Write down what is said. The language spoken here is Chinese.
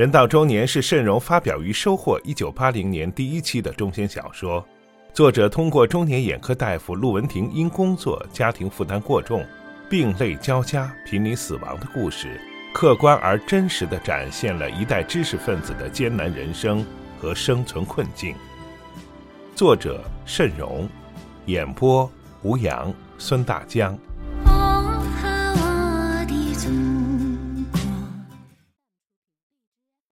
人到中年是慎荣发表于《收获》一九八零年第一期的中篇小说。作者通过中年眼科大夫陆文婷因工作、家庭负担过重、病累交加、濒临死亡的故事，客观而真实地展现了一代知识分子的艰难人生和生存困境。作者慎荣，演播吴阳、孙大江。